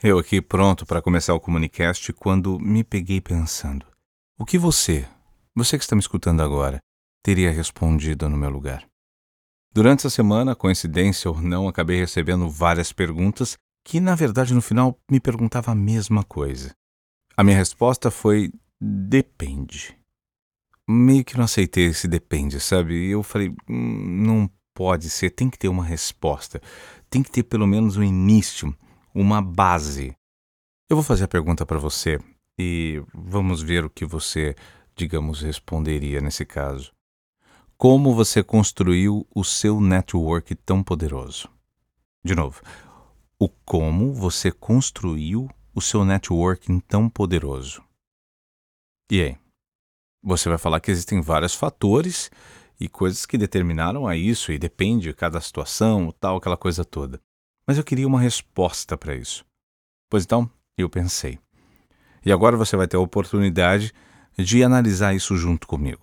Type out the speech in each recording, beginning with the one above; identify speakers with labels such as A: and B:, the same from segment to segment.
A: Eu aqui pronto para começar o Comunicast quando me peguei pensando: o que você, você que está me escutando agora, teria respondido no meu lugar? Durante essa semana, coincidência ou não, acabei recebendo várias perguntas que, na verdade, no final me perguntava a mesma coisa. A minha resposta foi: depende. Meio que não aceitei esse depende, sabe? Eu falei: hum, não pode ser, tem que ter uma resposta, tem que ter pelo menos um início, uma base. Eu vou fazer a pergunta para você e vamos ver o que você, digamos, responderia nesse caso. Como você construiu o seu network tão poderoso? De novo, o como você construiu o seu networking tão poderoso. E aí? Você vai falar que existem vários fatores e coisas que determinaram a isso e depende de cada situação, tal, aquela coisa toda. Mas eu queria uma resposta para isso. Pois então, eu pensei. E agora você vai ter a oportunidade de analisar isso junto comigo.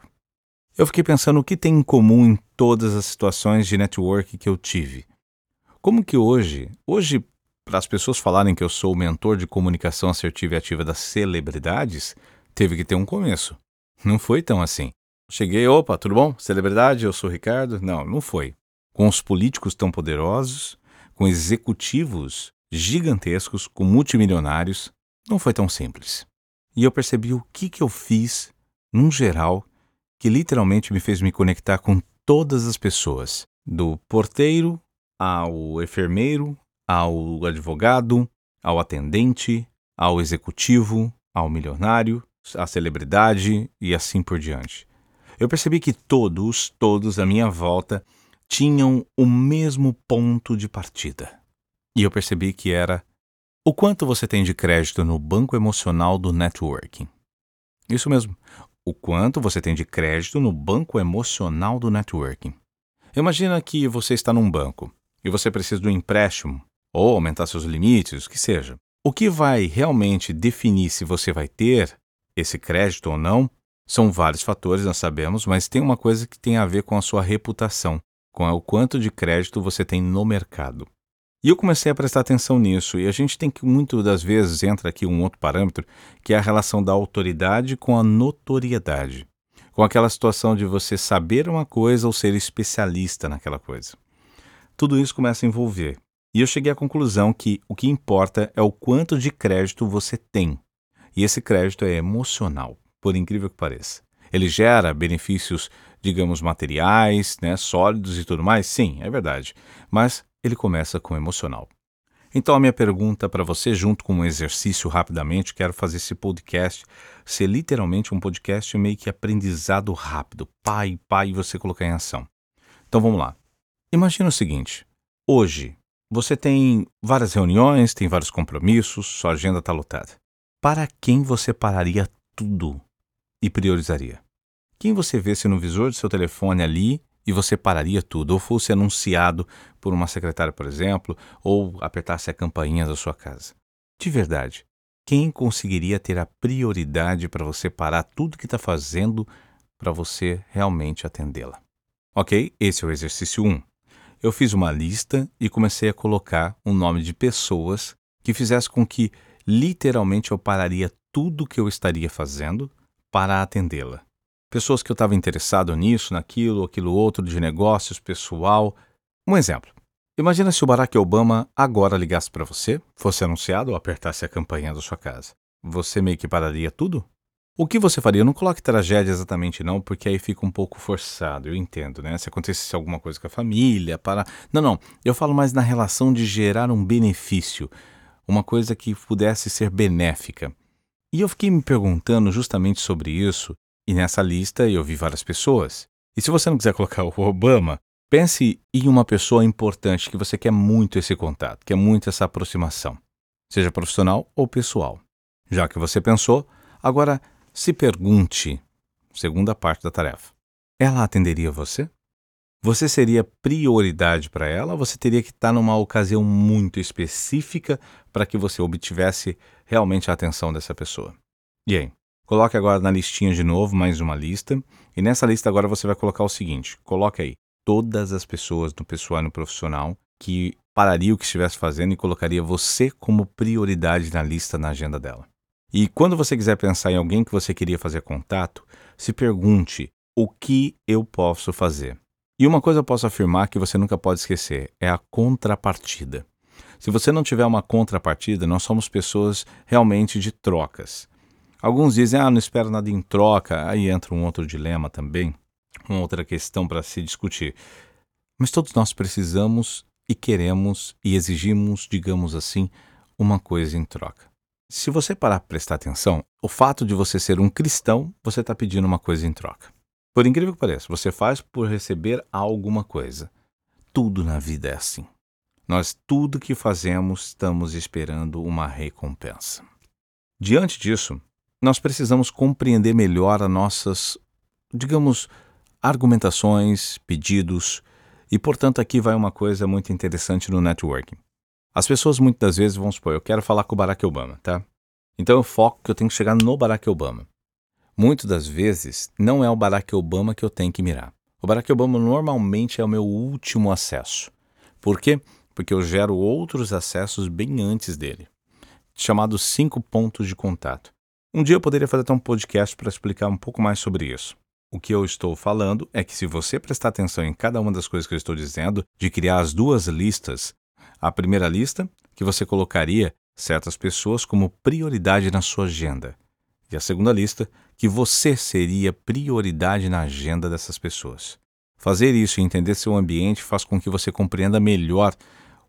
A: Eu fiquei pensando o que tem em comum em todas as situações de network que eu tive. Como que hoje, hoje para as pessoas falarem que eu sou o mentor de comunicação assertiva e ativa das celebridades, teve que ter um começo. Não foi tão assim. Cheguei, opa, tudo bom? Celebridade, eu sou o Ricardo. Não, não foi. Com os políticos tão poderosos, com executivos gigantescos, com multimilionários, não foi tão simples. E eu percebi o que, que eu fiz, num geral, que literalmente me fez me conectar com todas as pessoas, do porteiro ao enfermeiro, ao advogado, ao atendente, ao executivo, ao milionário, à celebridade e assim por diante. Eu percebi que todos, todos à minha volta tinham o mesmo ponto de partida. E eu percebi que era o quanto você tem de crédito no banco emocional do networking. Isso mesmo o quanto você tem de crédito no banco emocional do networking. Imagina que você está num banco e você precisa de um empréstimo ou aumentar seus limites, o que seja. O que vai realmente definir se você vai ter esse crédito ou não são vários fatores, nós sabemos, mas tem uma coisa que tem a ver com a sua reputação, com o quanto de crédito você tem no mercado. E eu comecei a prestar atenção nisso, e a gente tem que, muitas das vezes, entra aqui um outro parâmetro, que é a relação da autoridade com a notoriedade. Com aquela situação de você saber uma coisa ou ser especialista naquela coisa. Tudo isso começa a envolver. E eu cheguei à conclusão que o que importa é o quanto de crédito você tem. E esse crédito é emocional, por incrível que pareça. Ele gera benefícios, digamos, materiais, né, sólidos e tudo mais? Sim, é verdade. Mas ele começa com emocional. Então, a minha pergunta para você, junto com um exercício rapidamente, quero fazer esse podcast ser literalmente um podcast meio que aprendizado rápido, pai, pai, você colocar em ação. Então vamos lá. Imagina o seguinte: hoje você tem várias reuniões, tem vários compromissos, sua agenda está lotada. Para quem você pararia tudo e priorizaria? Quem você vê se no visor do seu telefone ali e você pararia tudo, ou fosse anunciado por uma secretária, por exemplo, ou apertasse a campainha da sua casa. De verdade, quem conseguiria ter a prioridade para você parar tudo que está fazendo para você realmente atendê-la? Ok, esse é o exercício 1. Eu fiz uma lista e comecei a colocar um nome de pessoas que fizesse com que literalmente eu pararia tudo que eu estaria fazendo para atendê-la pessoas que eu estava interessado nisso, naquilo, aquilo outro, de negócios, pessoal. Um exemplo. Imagina se o Barack Obama agora ligasse para você, fosse anunciado ou apertasse a campanha da sua casa. Você meio que pararia tudo? O que você faria? Não coloque tragédia exatamente não, porque aí fica um pouco forçado, eu entendo, né? Se acontecesse alguma coisa com a família, para... Não, não, eu falo mais na relação de gerar um benefício, uma coisa que pudesse ser benéfica. E eu fiquei me perguntando justamente sobre isso, e nessa lista eu vi várias pessoas. E se você não quiser colocar o Obama, pense em uma pessoa importante que você quer muito esse contato, quer muito essa aproximação, seja profissional ou pessoal. Já que você pensou, agora se pergunte, segunda parte da tarefa: ela atenderia você? Você seria prioridade para ela ou você teria que estar numa ocasião muito específica para que você obtivesse realmente a atenção dessa pessoa? E aí? Coloque agora na listinha de novo mais uma lista. E nessa lista agora você vai colocar o seguinte: coloque aí todas as pessoas no pessoal e no profissional que pararia o que estivesse fazendo e colocaria você como prioridade na lista na agenda dela. E quando você quiser pensar em alguém que você queria fazer contato, se pergunte: o que eu posso fazer? E uma coisa eu posso afirmar que você nunca pode esquecer: é a contrapartida. Se você não tiver uma contrapartida, nós somos pessoas realmente de trocas. Alguns dizem, ah, não espero nada em troca, aí entra um outro dilema também, uma outra questão para se discutir. Mas todos nós precisamos e queremos e exigimos, digamos assim, uma coisa em troca. Se você parar para prestar atenção, o fato de você ser um cristão, você está pedindo uma coisa em troca. Por incrível que pareça, você faz por receber alguma coisa. Tudo na vida é assim. Nós, tudo que fazemos, estamos esperando uma recompensa. Diante disso, nós precisamos compreender melhor as nossas, digamos, argumentações, pedidos, e portanto aqui vai uma coisa muito interessante no networking. As pessoas muitas vezes vão supor, eu quero falar com o Barack Obama, tá? Então eu foco que eu tenho que chegar no Barack Obama. Muitas das vezes não é o Barack Obama que eu tenho que mirar. O Barack Obama normalmente é o meu último acesso. Por quê? Porque eu gero outros acessos bem antes dele, chamados cinco pontos de contato. Um dia eu poderia fazer até um podcast para explicar um pouco mais sobre isso. O que eu estou falando é que se você prestar atenção em cada uma das coisas que eu estou dizendo, de criar as duas listas, a primeira lista, que você colocaria certas pessoas como prioridade na sua agenda, e a segunda lista, que você seria prioridade na agenda dessas pessoas. Fazer isso e entender seu ambiente faz com que você compreenda melhor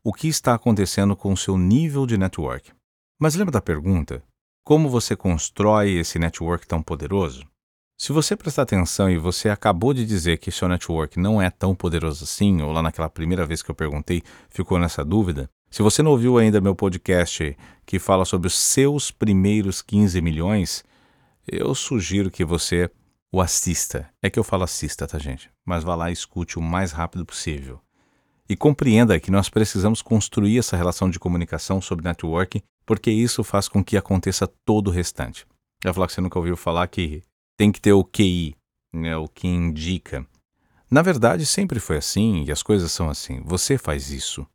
A: o que está acontecendo com o seu nível de network. Mas lembra da pergunta? Como você constrói esse network tão poderoso? Se você prestar atenção e você acabou de dizer que seu network não é tão poderoso assim, ou lá naquela primeira vez que eu perguntei ficou nessa dúvida, se você não ouviu ainda meu podcast que fala sobre os seus primeiros 15 milhões, eu sugiro que você o assista. É que eu falo assista, tá, gente? Mas vá lá e escute o mais rápido possível. E compreenda que nós precisamos construir essa relação de comunicação sobre networking, porque isso faz com que aconteça todo o restante. Eu falar que você nunca ouviu falar que tem que ter o QI, né, o que indica. Na verdade, sempre foi assim e as coisas são assim. Você faz isso.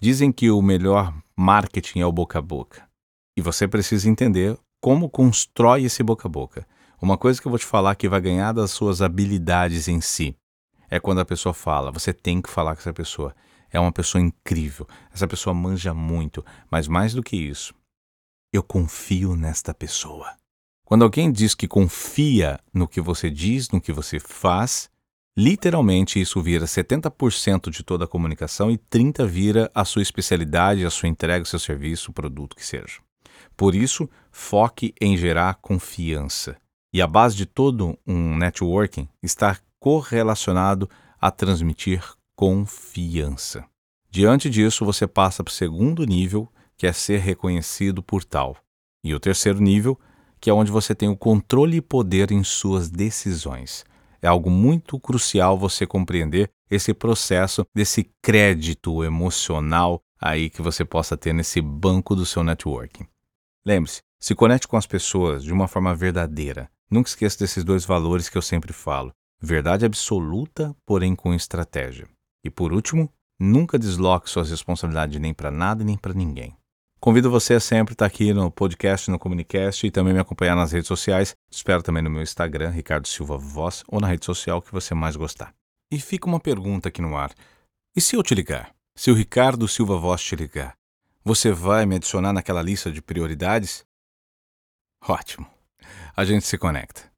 A: Dizem que o melhor marketing é o boca a boca. E você precisa entender como constrói esse boca a boca. Uma coisa que eu vou te falar que vai ganhar das suas habilidades em si é quando a pessoa fala. Você tem que falar com essa pessoa. É uma pessoa incrível. Essa pessoa manja muito. Mas mais do que isso, eu confio nesta pessoa. Quando alguém diz que confia no que você diz, no que você faz, literalmente isso vira 70% de toda a comunicação e 30% vira a sua especialidade, a sua entrega, o seu serviço, o produto que seja. Por isso, foque em gerar confiança. E a base de todo um networking está correlacionado a transmitir confiança. Diante disso, você passa para o segundo nível, que é ser reconhecido por tal. E o terceiro nível, que é onde você tem o controle e poder em suas decisões. É algo muito crucial você compreender esse processo desse crédito emocional aí que você possa ter nesse banco do seu networking. Lembre-se, se conecte com as pessoas de uma forma verdadeira. Nunca esqueça desses dois valores que eu sempre falo: Verdade absoluta, porém com estratégia. E por último, nunca desloque suas responsabilidades nem para nada nem para ninguém. Convido você a sempre estar aqui no podcast, no Comunicast e também me acompanhar nas redes sociais. Espero também no meu Instagram, Ricardo Silva Voz, ou na rede social que você mais gostar. E fica uma pergunta aqui no ar. E se eu te ligar? Se o Ricardo Silva Voz te ligar, você vai me adicionar naquela lista de prioridades? Ótimo. A gente se conecta.